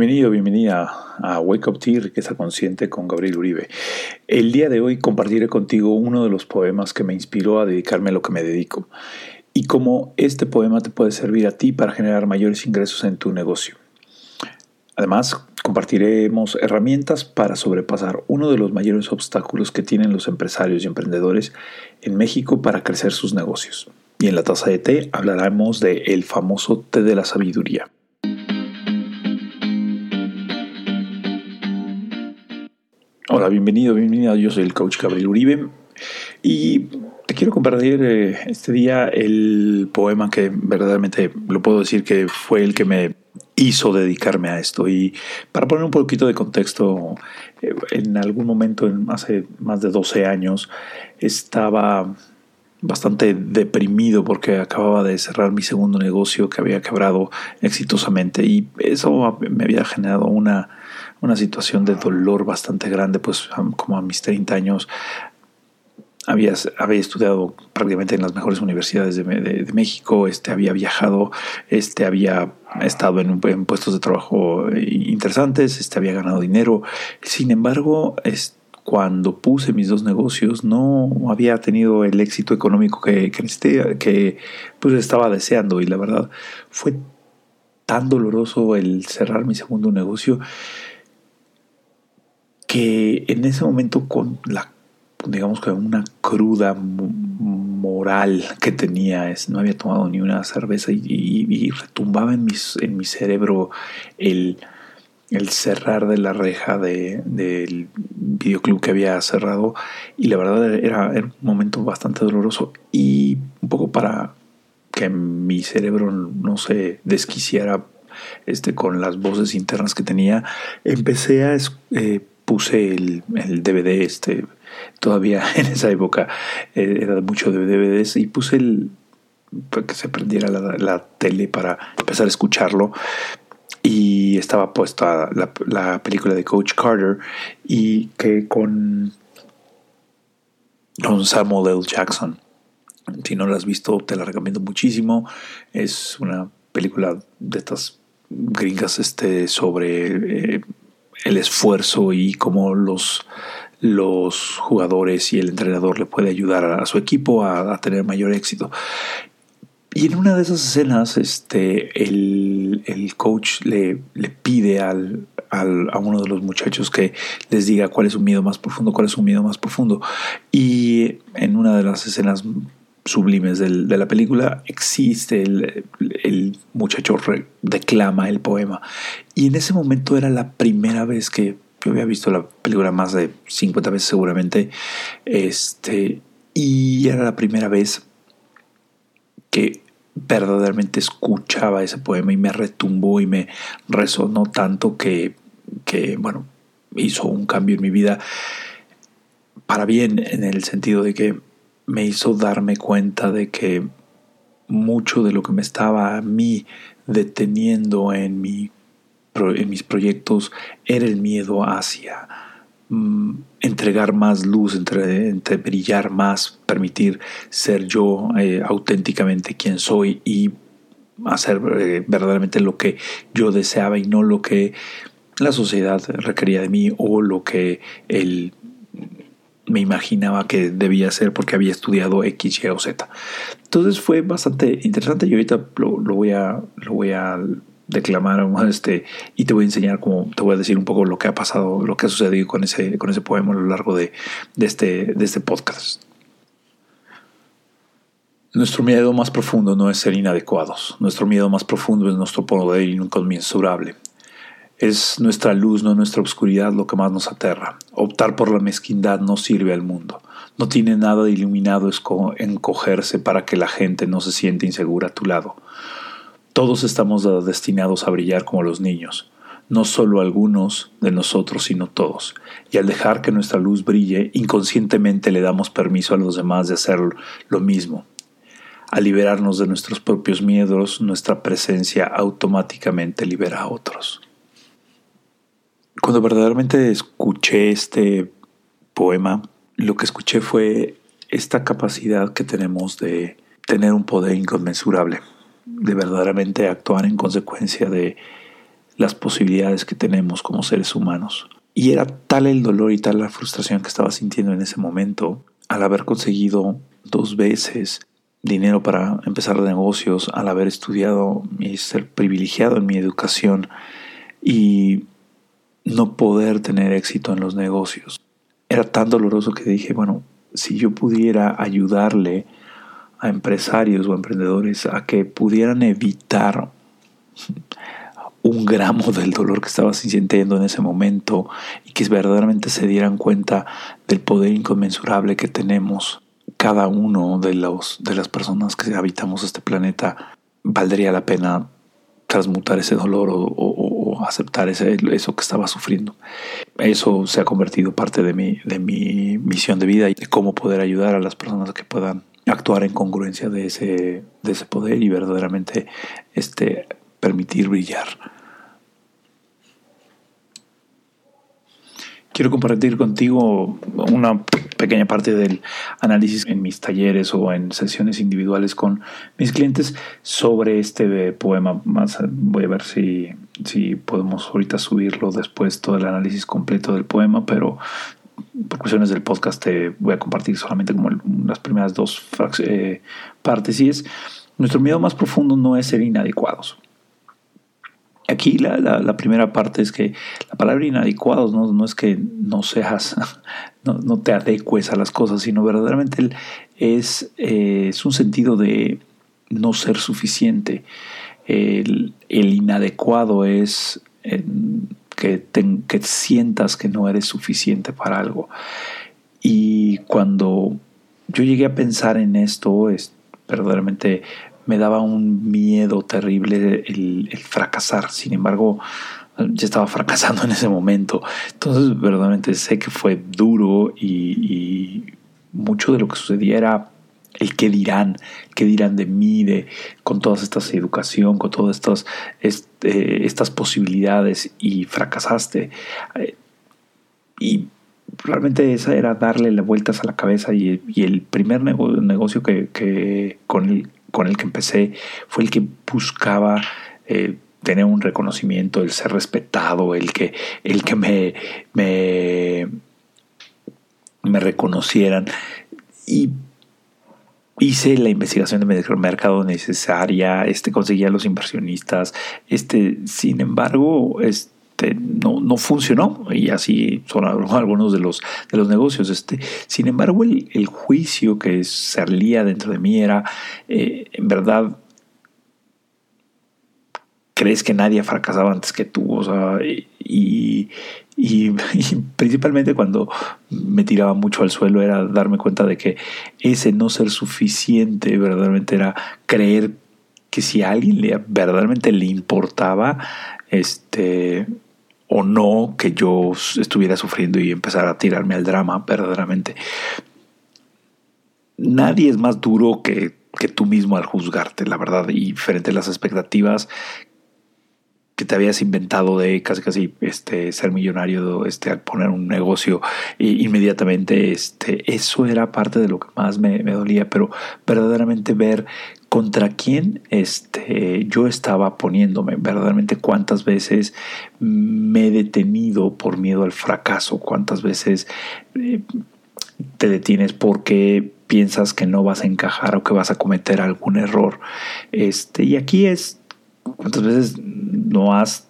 Bienvenido, bienvenida a Wake Up Tea, Riqueza Consciente con Gabriel Uribe. El día de hoy compartiré contigo uno de los poemas que me inspiró a dedicarme a lo que me dedico y cómo este poema te puede servir a ti para generar mayores ingresos en tu negocio. Además, compartiremos herramientas para sobrepasar uno de los mayores obstáculos que tienen los empresarios y emprendedores en México para crecer sus negocios. Y en la taza de té hablaremos de el famoso té de la sabiduría. Hola, bienvenido, bienvenida. Yo soy el coach Gabriel Uribe y te quiero compartir eh, este día el poema que verdaderamente lo puedo decir que fue el que me hizo dedicarme a esto. Y para poner un poquito de contexto, eh, en algún momento, hace más de 12 años, estaba bastante deprimido porque acababa de cerrar mi segundo negocio que había quebrado exitosamente y eso me había generado una una situación de dolor bastante grande, pues como a mis 30 años había, había estudiado prácticamente en las mejores universidades de, México, este, había viajado, este, había estado en, puestos de trabajo interesantes, este, había ganado dinero. Sin embargo, cuando puse mis dos negocios no había tenido el éxito económico que, que, que pues, estaba deseando y la verdad fue tan doloroso el cerrar mi segundo negocio que en ese momento con la digamos que una cruda moral que tenía, es, no había tomado ni una cerveza y, retumbaba en, mis, en mi cerebro el, el cerrar de la reja de, del videoclub que había cerrado y la verdad era, un momento bastante doloroso y un poco para que mi cerebro no se desquiciara este, con las voces internas que tenía, empecé a eh, puse el, DVD, este, todavía en esa época eh, era mucho de DVDs, y puse el, para que se prendiera la, tele para empezar a escucharlo. Y estaba puesta la, la película de Coach Carter y que con, con Samuel L. Jackson. Si no la has visto, te la recomiendo muchísimo. Es una película de estas gringas este, sobre eh, el esfuerzo y cómo los, los jugadores y el entrenador le puede ayudar a, su equipo a, tener mayor éxito. Y en una de esas escenas, este, el, coach le, le pide al, a uno de los muchachos que les diga cuál es su miedo más profundo, cuál es su miedo más profundo. Y en una de las escenas sublimes de la película, existe el, muchacho declama el poema. Y en ese momento era la primera vez que yo había visto la película más de 50 veces seguramente, este, y era la primera vez que verdaderamente escuchaba ese poema y me retumbó y me resonó tanto que, que bueno, hizo un cambio en mi vida para bien en el sentido de que me hizo darme cuenta de que mucho de lo que me estaba a mí deteniendo en, mi, en mis proyectos era el miedo hacia mm, entregar más luz, entre, brillar más, permitir ser yo eh, auténticamente quien soy y hacer eh, verdaderamente lo que yo deseaba y no lo que la sociedad requería de mí o lo que el me imaginaba que debía ser porque había estudiado X, Y o Z. Entonces fue bastante interesante y ahorita lo, voy a lo voy a declamar este y te voy a enseñar cómo te voy a decir un poco lo que ha pasado, lo que ha sucedido con ese con ese poema a lo largo de, de este de este podcast. Nuestro miedo más profundo no es ser inadecuados. Nuestro miedo más profundo es nuestro poder inconmensurable. Es nuestra luz, no nuestra oscuridad lo que más nos aterra. Optar por la mezquindad no sirve al mundo. No tiene nada de iluminado encogerse para que la gente no se siente insegura a tu lado. Todos estamos destinados a brillar como los niños. no solo algunos de nosotros, sino todos. Y al dejar que nuestra luz brille, inconscientemente le damos permiso a los demás de hacer lo mismo. Al liberarnos de nuestros propios miedos, nuestra presencia automáticamente libera a otros. Cuando verdaderamente escuché este poema, lo que escuché fue esta capacidad que tenemos de tener un poder inconmensurable, de verdaderamente actuar en consecuencia de las posibilidades que tenemos como seres humanos. Y era tal el dolor y tal la frustración que estaba sintiendo en ese momento al haber conseguido dos veces dinero para empezar negocios, al haber estudiado y ser privilegiado en mi educación y no poder tener éxito en los negocios. Era tan doloroso que dije, bueno, si yo pudiera ayudarle a empresarios o emprendedores a que pudieran evitar un gramo del dolor que estaba sintiendo en ese momento y que verdaderamente se dieran cuenta del poder inconmensurable que tenemos cada uno de, los, de las personas que habitamos este planeta, valdría la pena transmutar ese dolor o, aceptar ese, eso que estaba sufriendo. Eso se ha convertido parte de mi, de mi misión de vida y de cómo poder ayudar a las personas que puedan actuar en congruencia de ese, de ese poder y verdaderamente este, permitir brillar. Quiero compartir contigo una pequeña parte del análisis en mis talleres o en sesiones individuales con mis clientes sobre este poema. Más voy a ver si, si podemos ahorita subirlo después todo el análisis completo del poema, pero por cuestiones del podcast te voy a compartir solamente como las primeras dos eh, partes y es nuestro miedo más profundo no es ser inadecuados Aquí la, primera parte es que la palabra inadecuados no, es que no seas, no, te adecues a las cosas, sino verdaderamente es, eh, es un sentido de no ser suficiente. El, inadecuado es que, que sientas que no eres suficiente para algo. Y cuando yo llegué a pensar en esto, es verdaderamente me daba un miedo terrible el, fracasar. Sin embargo, ya estaba fracasando en ese momento. Entonces, verdaderamente sé que fue duro y, mucho de lo que sucedía era el qué dirán, qué dirán de mí, de, con todas estas educación, con todas estas, este, estas posibilidades y fracasaste. Eh, y realmente esa era darle las vueltas a la cabeza y, el primer negocio que, que, con el con el que empecé fue el que buscaba eh, tener un reconocimiento, el ser respetado, el que, el que me, me, me reconocieran. Y hice la investigación de mercado necesaria, este, conseguía los inversionistas, este, sin embargo, este, no, no funcionó y así son algunos de los, de los negocios. Este, sin embargo, el, juicio que salía dentro de mí era, eh, en verdad, crees que nadie ha fracasado antes que tú, o sea, y, y, principalmente cuando me tiraba mucho al suelo era darme cuenta de que ese no ser suficiente verdaderamente era creer que si a alguien le, verdaderamente le importaba, este, o no que yo estuviera sufriendo y empezar a tirarme al drama verdaderamente. Nadie es más duro que, que tú mismo al juzgarte, la verdad, y frente a las expectativas que te habías inventado de casi casi este ser millonario este al poner un negocio inmediatamente este eso era parte de lo que más me, me dolía pero verdaderamente ver contra quién este, yo estaba poniéndome, verdaderamente cuántas veces me he detenido por miedo al fracaso, cuántas veces eh, te detienes porque piensas que no vas a encajar o que vas a cometer algún error. Este, y aquí es cuántas veces no has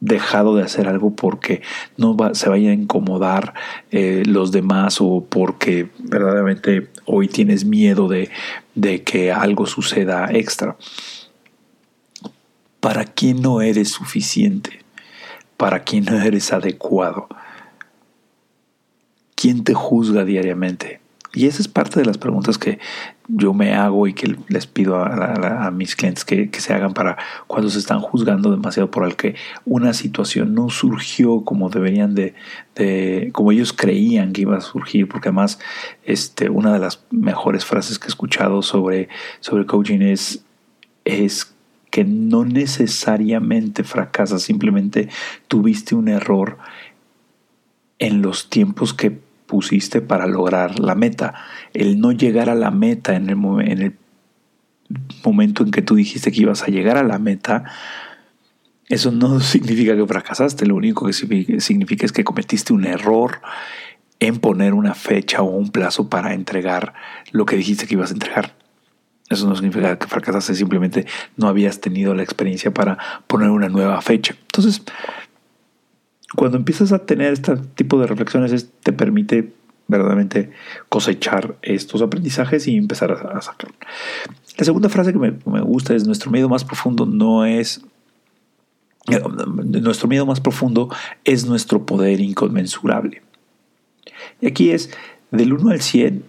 dejado de hacer algo porque no se vaya a incomodar eh, los demás o porque verdaderamente hoy tienes miedo de, de que algo suceda extra. ¿Para quién no eres suficiente? ¿Para quién no eres adecuado? ¿Quién te juzga diariamente? Y esa es parte de las preguntas que yo me hago y que les pido a, mis clientes que, se hagan para cuando se están juzgando demasiado por el que una situación no surgió como deberían de, de, como ellos creían que iba a surgir, porque además este, una de las mejores frases que he escuchado sobre, sobre coaching es, es que no necesariamente fracasas, simplemente tuviste un error en los tiempos que pusiste para lograr la meta. El no llegar a la meta en el, en el momento en que tú dijiste que ibas a llegar a la meta, eso no significa que fracasaste, lo único que significa es que cometiste un error en poner una fecha o un plazo para entregar lo que dijiste que ibas a entregar. Eso no significa que fracasaste, simplemente no habías tenido la experiencia para poner una nueva fecha. Entonces, cuando empiezas a tener este tipo de reflexiones, te permite verdaderamente cosechar estos aprendizajes y empezar a, sacar. La segunda frase que me, gusta es, nuestro miedo más profundo no es... Eh, nuestro miedo más profundo es nuestro poder inconmensurable. Y aquí es, del 1 al 100,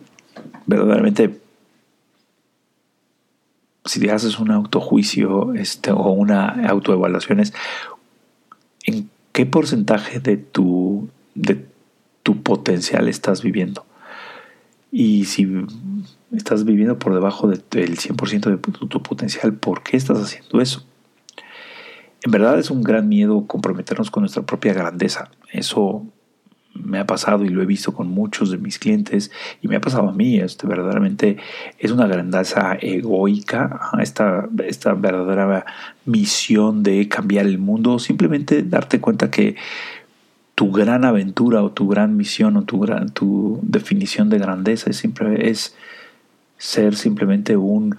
verdaderamente, si te haces un autojuicio este, o una autoevaluación, es ¿qué porcentaje de tu, de tu potencial estás viviendo? Y si estás viviendo por debajo del 100% de tu, potencial, ¿por qué estás haciendo eso? En verdad es un gran miedo comprometernos con nuestra propia grandeza. Eso me ha pasado y lo he visto con muchos de mis clientes y me ha pasado a mí. Este, verdaderamente es una grandeza egoica, esta, esta verdadera misión de cambiar el mundo, simplemente darte cuenta que tu gran aventura o tu gran misión o tu, gran, tu definición de grandeza es, siempre, es ser simplemente un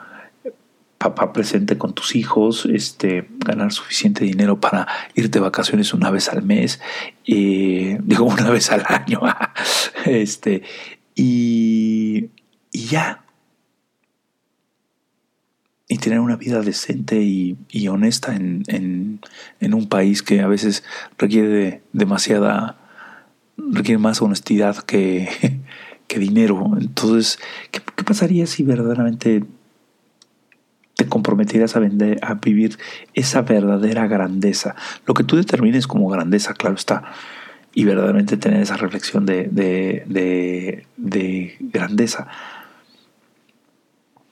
papá presente con tus hijos, este, ganar suficiente dinero para irte de vacaciones una vez al mes, eh, digo una vez al año, este, y, y, ya. Y tener una vida decente y, y honesta en, en, en, un país que a veces requiere demasiada, requiere más honestidad que, que dinero. Entonces, ¿qué, ¿qué pasaría si verdaderamente te comprometieras a, vender, a vivir esa verdadera grandeza. Lo que tú determines como grandeza, claro está. Y verdaderamente tener esa reflexión de, de, de, grandeza.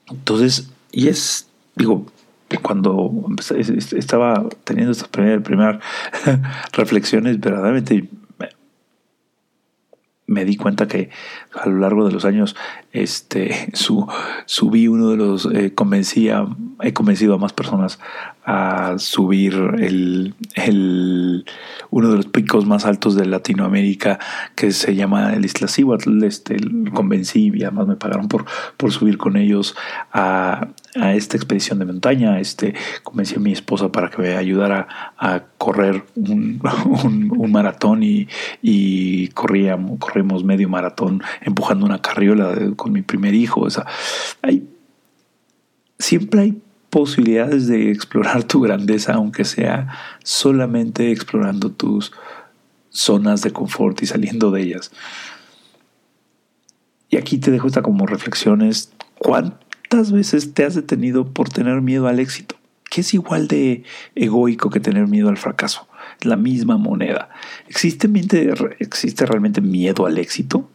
Entonces, y es, digo, cuando estaba teniendo estas primeras reflexiones, verdaderamente me di cuenta que a lo largo de los años este, su, subí uno de los, eh, convencía, he convencido a más personas a subir el, el, uno de los picos más altos de Latinoamérica que se llama el Isla Cihuatl. Este, convencí y además me pagaron por, por subir con ellos a, a esta expedición de montaña. Este, convencí a mi esposa para que me ayudara a correr un, un, maratón y, y corríamos, corrimos medio maratón empujando una carriola con mi primer hijo. O sea, hay, siempre hay posibilidades de explorar tu grandeza, aunque sea solamente explorando tus zonas de confort y saliendo de ellas. Y aquí te dejo esta como reflexiones. ¿Cuántas veces te has detenido por tener miedo al éxito? Que es igual de egoico que tener miedo al fracaso. La misma moneda. ¿Existe, ¿Existe realmente miedo al éxito?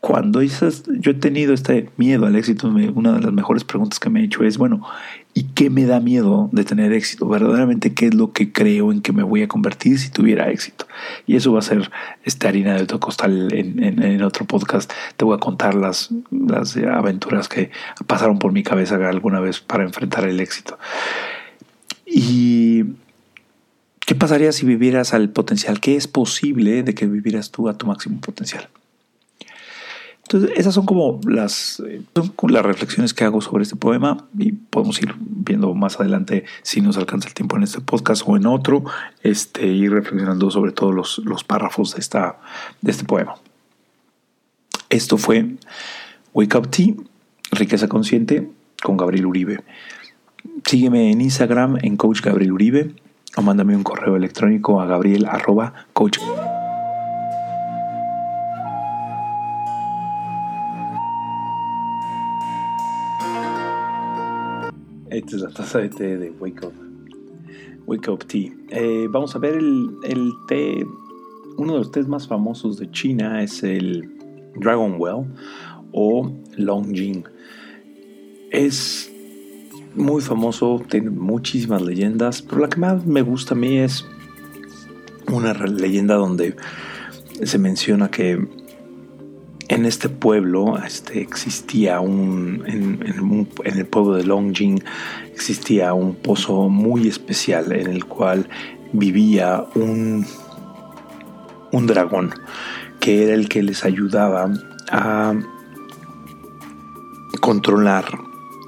Cuando yo he tenido este miedo al éxito, una de las mejores preguntas que me he hecho es, bueno, ¿y qué me da miedo de tener éxito? Verdaderamente, ¿qué es lo que creo en que me voy a convertir si tuviera éxito? Y eso va a ser esta harina de otro costal en, en, otro podcast. Te voy a contar las, las aventuras que pasaron por mi cabeza alguna vez para enfrentar el éxito. Y ¿Qué pasaría si vivieras al potencial? ¿Qué es posible de que vivieras tú a tu máximo potencial? Entonces, esas son como las, las reflexiones que hago sobre este poema y podemos ir viendo más adelante si nos alcanza el tiempo en este podcast o en otro, este, ir reflexionando sobre todos los, los párrafos de, esta, de este poema. Esto fue Wake Up Tea, Riqueza Consciente, con Gabriel Uribe. Sígueme en Instagram en Coach Gabriel Uribe o mándame un correo electrónico a gabriel arroba coach. Es la taza de té de Wake Up. Wake Up Tea. Eh, vamos a ver el, el, té. Uno de los tés más famosos de China es el Dragon Well o Longjing. Es muy famoso, tiene muchísimas leyendas, pero la que más me gusta a mí es una leyenda donde se menciona que en este pueblo este, existía un en, el pueblo de Longjing existía un pozo muy especial en el cual vivía un, un dragón que era el que les ayudaba a controlar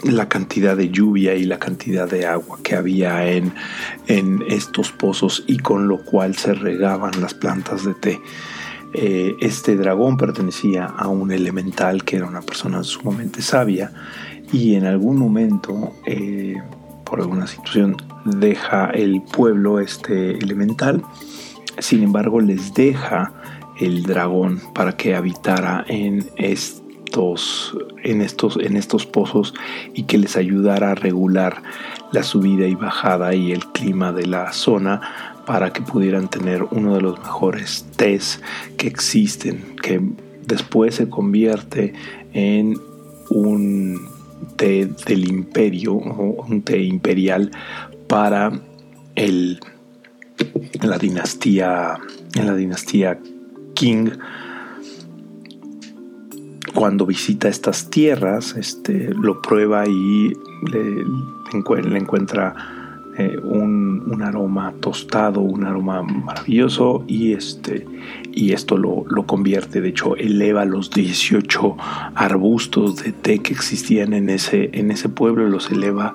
la cantidad de lluvia y la cantidad de agua que había en, en estos pozos y con lo cual se regaban las plantas de té. Eh, este dragón pertenecía a un elemental que era una persona sumamente sabia y en algún momento, eh, por alguna situación, deja el pueblo este elemental. Sin embargo, les deja el dragón para que habitara en estos, en estos, en estos pozos y que les ayudara a regular la subida y bajada y el clima de la zona para que pudieran tener uno de los mejores tés que existen, que después se convierte en un té del imperio, o un té imperial para el, la dinastía, en la dinastía King. Cuando visita estas tierras, este, lo prueba y le encuentra eh, un, aroma tostado, un aroma maravilloso y, este, y esto lo, convierte, de hecho eleva los 18 arbustos de té que existían en ese, en ese pueblo, los eleva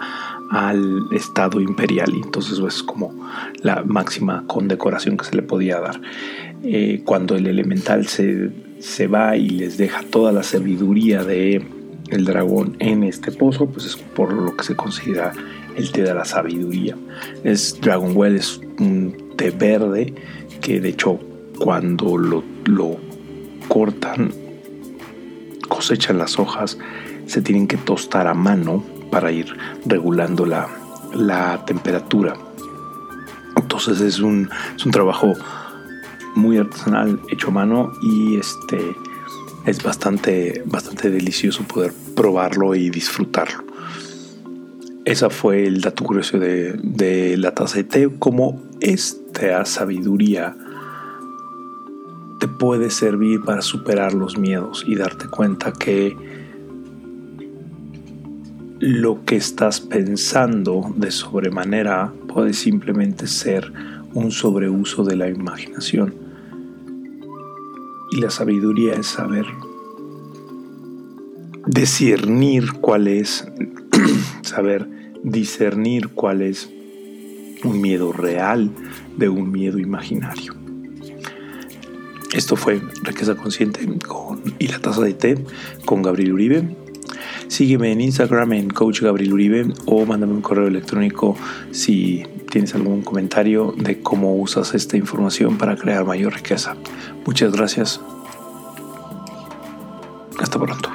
al estado imperial y entonces es como la máxima condecoración que se le podía dar. Eh, cuando el elemental se, se va y les deja toda la sabiduría de el dragón en este pozo, pues es por lo que se considera el té de la sabiduría. Es Dragonwell es un té verde que de hecho cuando lo, cortan, cosechan las hojas, se tienen que tostar a mano para ir regulando la, temperatura. Entonces es un, es un trabajo muy artesanal hecho a mano y este es bastante, bastante delicioso poder probarlo y disfrutarlo. Esa fue el dato curioso de, la taza de té, como esta sabiduría te puede servir para superar los miedos y darte cuenta que lo que estás pensando de sobremanera puede simplemente ser un sobreuso de la imaginación. Y la sabiduría es saber discernir cuál es, saber discernir cuál es un miedo real de un miedo imaginario. Esto fue Riqueza Consciente con, y la taza de té con Gabriel Uribe. Sígueme en Instagram en Coach Gabriel Uribe o mándame un correo electrónico si tienes algún comentario de cómo usas esta información para crear mayor riqueza. Muchas gracias. Hasta pronto.